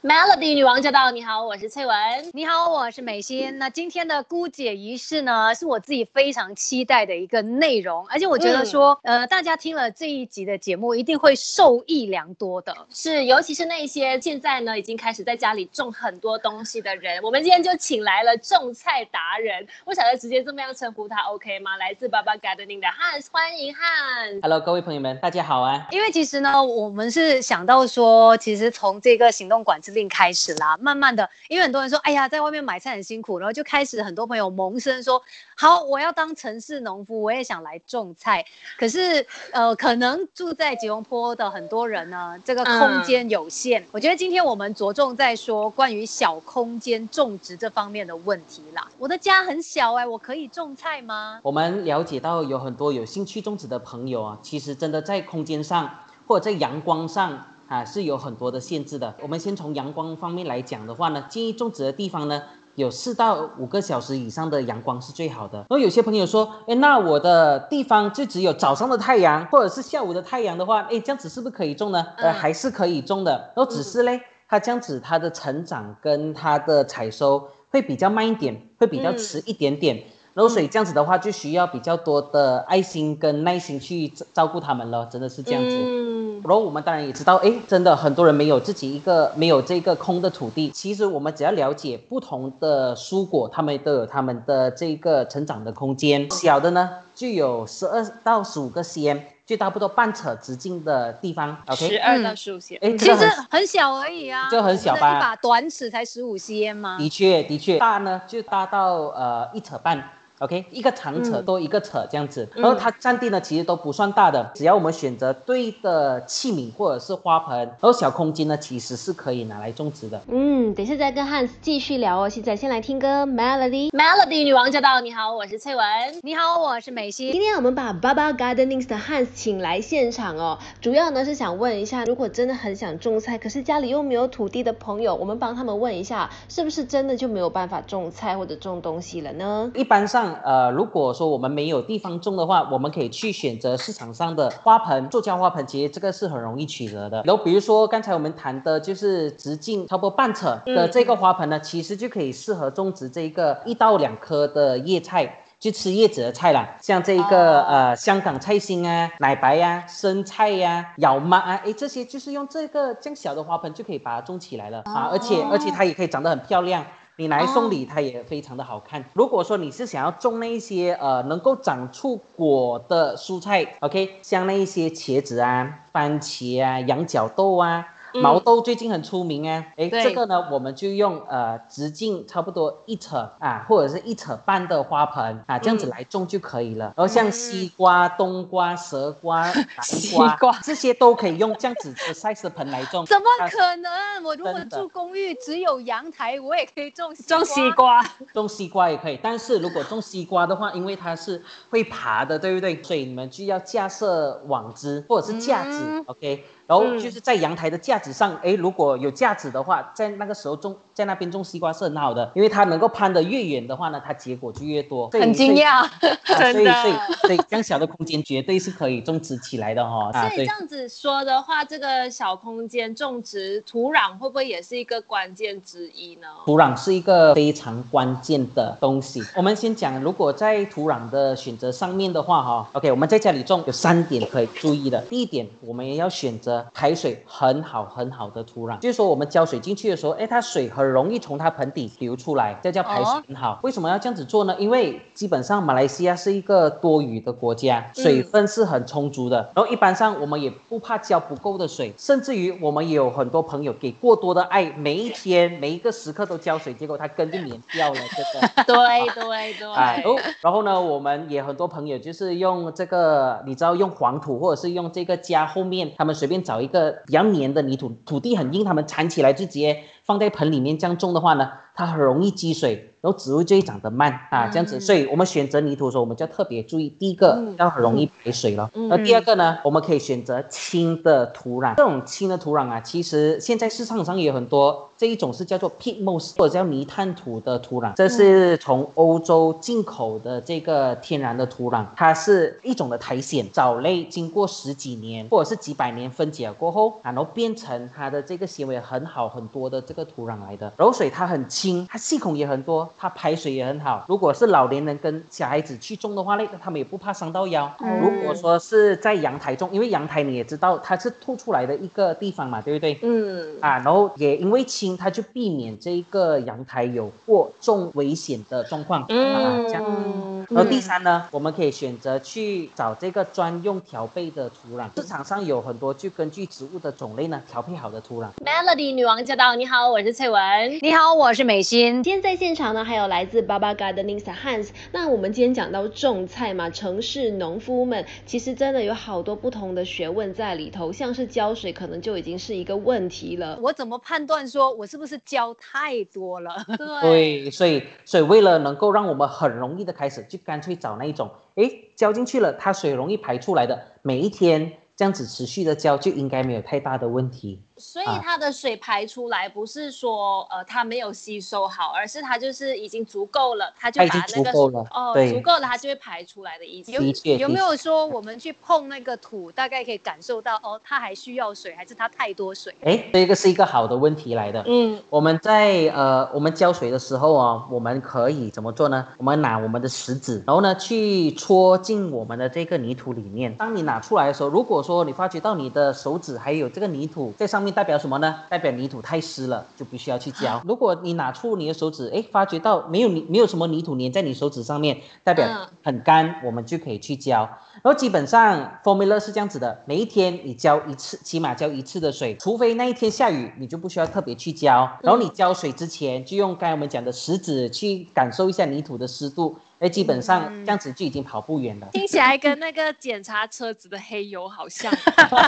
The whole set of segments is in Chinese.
Melody 女王驾到！你好，我是翠文。你好，我是美心。那今天的姑姐仪式呢，是我自己非常期待的一个内容，而且我觉得说，呃，大家听了这一集的节目，一定会受益良多的。是，尤其是那些现在呢，已经开始在家里种很多东西的人，我们今天就请来了种菜达人。我想要直接这么样称呼他，OK 吗？来自 Baba Gardening 的 Hans，欢迎 Hans。Hello，各位朋友们，大家好啊！因为其实呢，我们是想到说，其实从这个行动管制令开始啦。啊，慢慢的，因为很多人说，哎呀，在外面买菜很辛苦，然后就开始很多朋友萌生说，好，我要当城市农夫，我也想来种菜。可是，呃，可能住在吉隆坡的很多人呢，这个空间有限。我觉得今天我们着重在说关于小空间种植这方面的问题啦。我的家很小哎，我可以种菜吗？我们了解到有很多有兴趣种植的朋友啊，其实真的在空间上或者在阳光上。啊，是有很多的限制的。我们先从阳光方面来讲的话呢，建议种植的地方呢，有四到五个小时以上的阳光是最好的。然后有些朋友说，哎，那我的地方就只有早上的太阳或者是下午的太阳的话，哎，这样子是不是可以种呢？呃，还是可以种的。然后只是嘞，它这样子它的成长跟它的采收会比较慢一点，会比较迟一点点。然后所以这样子的话，就需要比较多的爱心跟耐心去照顾他们了，真的是这样子。嗯然后我们当然也知道，哎，真的很多人没有自己一个没有这个空的土地。其实我们只要了解不同的蔬果，他们都有他们的这个成长的空间。小的呢，就有十二到十五个 cm，就差不多半尺直径的地方。OK，十二到十五 cm，哎，其实很小而已啊，就很小吧？一把短尺才十五 cm 吗？的确，的确，大呢就大到呃一尺半。OK，一个长扯多一个扯这样子，然后它占地呢其实都不算大的，只要我们选择对的器皿或者是花盆，然后小空间呢其实是可以拿来种植的。嗯，等下再跟汉斯继续聊哦。现在先来听歌，Melody，Melody 女王驾到！你好，我是翠文。你好，我是美心。今天我们把 Baba Gardenings 的汉斯请来现场哦，主要呢是想问一下，如果真的很想种菜，可是家里又没有土地的朋友，我们帮他们问一下，是不是真的就没有办法种菜或者种东西了呢？一般上。呃，如果说我们没有地方种的话，我们可以去选择市场上的花盆，塑胶花盆，其实这个是很容易取得的。然后比如说刚才我们谈的就是直径差不多半尺的这个花盆呢，其实就可以适合种植这一个一到两颗的叶菜，就吃叶子的菜啦，像这一个呃香港菜心啊、奶白呀、生菜呀、荞麦啊，哎，这些就是用这个这样小的花盆就可以把它种起来了啊，而且而且它也可以长得很漂亮。你来送礼，它也非常的好看。如果说你是想要种那一些呃能够长出果的蔬菜，OK，像那一些茄子啊、番茄啊、羊角豆啊。毛豆最近很出名啊，哎，这个呢，我们就用呃直径差不多一尺啊，或者是一尺半的花盆啊，这样子来种就可以了。然后像西瓜、冬瓜、蛇瓜、南瓜这些都可以用这样子的 size 盆来种。怎么可能？我如果住公寓只有阳台，我也可以种种西瓜，种西瓜也可以。但是如果种西瓜的话，因为它是会爬的，对不对？所以你们就要架设网子或者是架子，OK。然后就是在阳台的架子上，哎，如果有架子的话，在那个时候种，在那边种西瓜是很好的，因为它能够攀得越远的话呢，它结果就越多。很惊讶，真的。所以，所以，这样小的空间绝对是可以种植起来的哈。所以这样子说的话，这个小空间种植土壤会不会也是一个关键之一呢？土壤是一个非常关键的东西。我们先讲，如果在土壤的选择上面的话，哈，OK，我们在家里种有三点可以注意的。第一点，我们也要选择。排水很好很好的土壤，就是说我们浇水进去的时候，哎，它水很容易从它盆底流出来，这叫排水很好。为什么要这样子做呢？因为基本上马来西亚是一个多雨的国家，水分是很充足的。然后一般上我们也不怕浇不够的水，甚至于我们也有很多朋友给过多的爱，每一天每一个时刻都浇水，结果它根就黏掉了，这个。对对对。哎，然后呢，我们也很多朋友就是用这个，你知道用黄土或者是用这个家后面，他们随便找一个比较黏的泥土，土地很硬，他们铲起来就直接放在盆里面这样种的话呢，它很容易积水。然然后植物就会长得慢啊，这样子。所以我们选择泥土的时候，我们就要特别注意，第一个要很容易排水了。那第二个呢，我们可以选择轻的土壤。这种轻的土壤啊，其实现在市场上也有很多。这一种是叫做 pit moss 或者叫泥炭土的土壤，这是从欧洲进口的这个天然的土壤，它是一种的苔藓藻类，经过十几年或者是几百年分解过后，然后变成它的这个纤维很好很多的这个土壤来的。柔水它很轻，它细孔也很多，它排水也很好。如果是老年人跟小孩子去种的话呢，他们也不怕伤到腰。如果说是在阳台种，因为阳台你也知道它是凸出来的一个地方嘛，对不对？嗯。啊，然后也因为轻。它就避免这个阳台有过重危险的状况啊，这样。然后第三呢，我们可以选择去找这个专用调配的土壤，市场上有很多就根据植物的种类呢调配好的土壤。Melody 女王驾到，你好，我是翠文，你好，我是美心。今天在现场呢，还有来自 Baba Gardening 的 Hans。那我们今天讲到种菜嘛，城市农夫们其实真的有好多不同的学问在里头，像是浇水可能就已经是一个问题了。我怎么判断说我是不是浇太多了？对，所以所以为了能够让我们很容易的开始，就干脆找那一种，哎，浇进去了，它水容易排出来的，每一天这样子持续的浇，就应该没有太大的问题。所以它的水排出来不是说呃它没有吸收好，而是它就是已经足够了，它就把那个哦足够了，它就会排出来的意思。有有没有说我们去碰那个土，大概可以感受到哦，它还需要水，还是它太多水？哎，这个是一个好的问题来的。嗯，我们在呃我们浇水的时候啊，我们可以怎么做呢？我们拿我们的食指，然后呢去戳进我们的这个泥土里面。当你拿出来的时候，如果说你发觉到你的手指还有这个泥土在上面。代表什么呢？代表泥土太湿了，就必须要去浇。如果你拿出你的手指，哎，发觉到没有泥，没有什么泥土粘在你手指上面，代表很干，我们就可以去浇。然后基本上 formula 是这样子的：每一天你浇一次，起码浇一次的水，除非那一天下雨，你就不需要特别去浇。然后你浇水之前，就用刚才我们讲的食指去感受一下泥土的湿度。哎，基本上这样子就已经跑不远了。听起来跟那个检查车子的黑油好像，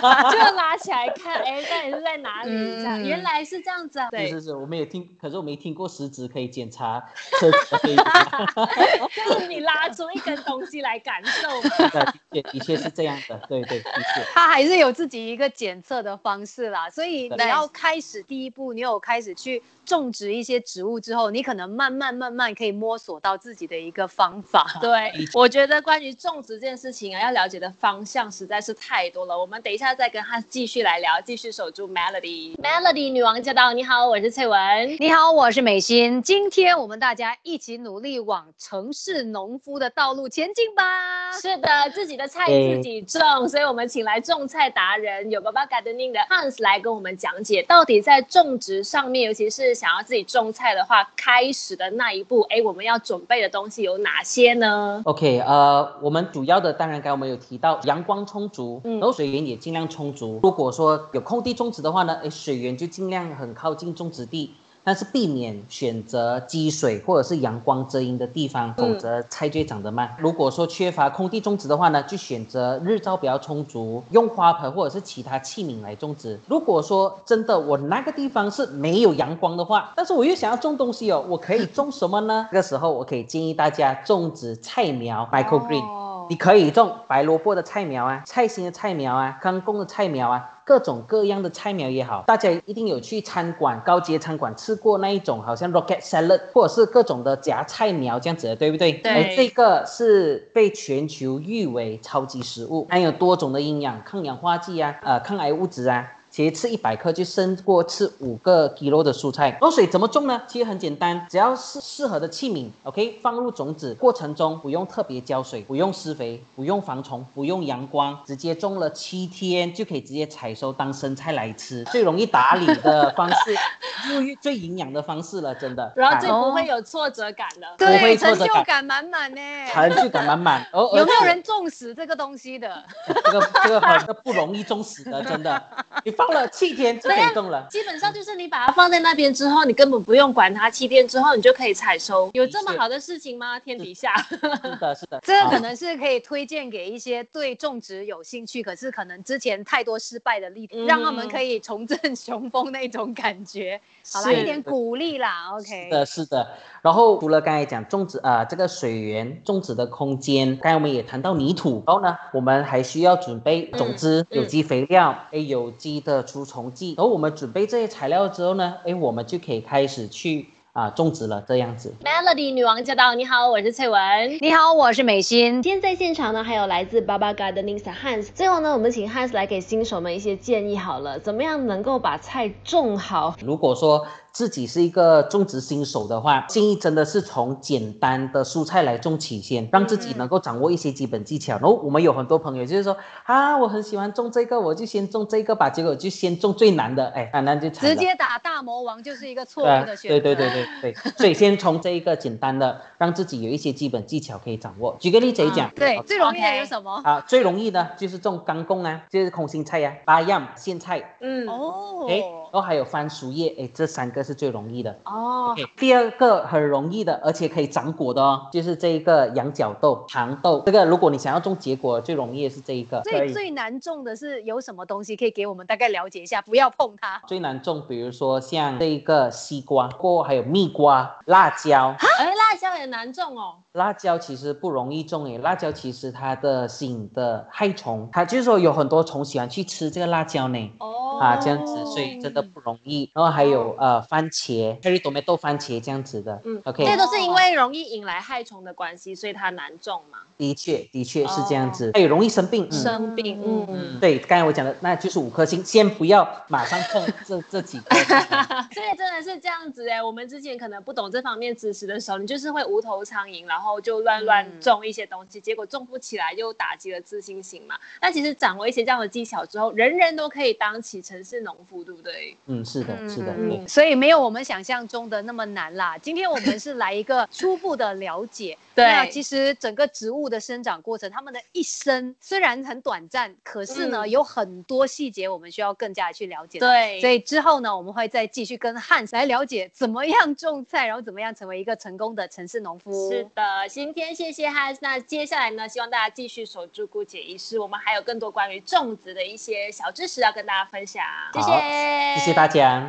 就拉起来看，哎，到底是在哪里？这样原来是这样子啊。对，是是，我们也听，可是我没听过食指可以检查车子的黑油。就是你拉出一根东西来感受。的确，的确是这样的，对对，的确。他还是有自己一个检测的方式啦，所以你要开始第一步，你有开始去。种植一些植物之后，你可能慢慢慢慢可以摸索到自己的一个方法。对，我觉得关于种植这件事情啊，要了解的方向实在是太多了。我们等一下再跟他继续来聊，继续守住 Melody。Melody 女王驾到！你好，我是翠文。你好，我是美心。今天我们大家一起努力往城市农夫的道路前进吧。是的，自己的菜自己种，所以我们请来种菜达人，有爸爸 Gardening 的 Hans 来跟我们讲解，到底在种植上面，尤其是。想要自己种菜的话，开始的那一步，哎，我们要准备的东西有哪些呢？OK，呃，我们主要的当然刚我们有提到阳光充足，然后水源也尽量充足。如果说有空地种植的话呢，诶，水源就尽量很靠近种植地。但是避免选择积水或者是阳光遮阴的地方，否则菜就长得慢。如果说缺乏空地种植的话呢，就选择日照比较充足，用花盆或者是其他器皿来种植。如果说真的我那个地方是没有阳光的话，但是我又想要种东西哦，我可以种什么呢？这个时候我可以建议大家种植菜苗，microgreen。你可以种白萝卜的菜苗啊，菜心的菜苗啊，干贡的菜苗啊，各种各样的菜苗也好。大家一定有去餐馆、高阶餐馆吃过那一种，好像 rocket salad，或者是各种的夹菜苗这样子的，对不对？对。这个是被全球誉为超级食物，含有多种的营养、抗氧化剂啊，呃，抗癌物质啊。其实吃一百克就胜过吃五个 kilo 的蔬菜。落水怎么种呢？其实很简单，只要是适合的器皿，OK，放入种子，过程中不用特别浇水，不用施肥，不用防虫，不用阳光，直接种了七天就可以直接采收当生菜来吃，最容易打理的方式，最最营养的方式了，真的。然后最不会有挫折感了，对，成就感满满呢，成就感满满。有没有人种死这个东西的？这个这个很不容易种死的，真的。你放了七天就可以种了。基本上就是你把它放在那边之后，你根本不用管它，七天之后你就可以采收。有这么好的事情吗？天底下？是的，是的，这个可能是可以推荐给一些对种植有兴趣，可是可能之前太多失败的例子，让他们可以重振雄风那种感觉。好啦，一点鼓励啦，OK。是的，是的。然后除了刚才讲种植啊，这个水源种植的空间，刚才我们也谈到泥土，然后呢，我们还需要准备种子、有机肥料、哎，有机的除虫剂。然后我们准备这些材料之后呢，哎，我们就可以开始去。啊，种植了这样子。Melody 女王驾到，你好，我是翠文。你好，我是美心。今天在现场呢，还有来自 Baba Gardening 的 Hans。最后呢，我们请 Hans 来给新手们一些建议好了，怎么样能够把菜种好？如果说自己是一个种植新手的话，建议真的是从简单的蔬菜来种起先，让自己能够掌握一些基本技巧。然后我们有很多朋友就是说啊，我很喜欢种这个，我就先种这个吧，结果就先种最难的，哎，那就直接打大魔王就是一个错误的选择。对对对对对，所以先从这一个简单的，让自己有一些基本技巧可以掌握。举个例子讲，对，最容易的有什么？啊，最容易的就是种干贡啊，就是空心菜呀、八样苋菜，嗯哦，哎，然后还有番薯叶，哎，这三个是最容易的。哦，第二个很容易的，而且可以长果的哦，就是这一个羊角豆、糖豆。这个如果你想要种结果，最容易的是这一个。最最难种的是有什么东西可以给我们大概了解一下？不要碰它。最难种，比如说像这一个西瓜，过还有蜜瓜、辣椒。哎，辣椒也难种哦。辣椒其实不容易种诶，辣椒其实它的吸引的害虫，它就是说有很多虫喜欢去吃这个辣椒呢。哦。啊，这样子，所以真的不容易。然后还有呃番茄。可以多没豆番茄这样子的，嗯，OK，这都是因为容易引来害虫的关系，所以它难种嘛。的确，的确是这样子，还有容易生病，生病，嗯嗯，对，刚才我讲的那就是五颗星，先不要马上碰 这这几颗。所以真的是这样子哎，我们之前可能不懂这方面知识的时候，你就是会无头苍蝇，然后就乱乱种一些东西，结果种不起来，就打击了自信心嘛。那其实掌握一些这样的技巧之后，人人都可以当起城市农夫，对不对？嗯，是的，是的，嗯，所以没有我们想象中的那么难啦。今天我们是来一个初步的了解。对，其实整个植物的生长过程，他们的一生虽然很短暂，可是呢，有很多细节我们需要更加去了解。对，所以之后呢，我们会再继续跟汉斯来了解怎么样种菜，然后怎么样成为一个成功的城市农夫。是的，今天谢谢汉斯。那接下来呢，希望大家继续守住姑姐仪式，我们还有更多关于种植的一些小知识要跟大家分享。谢谢，谢谢大家。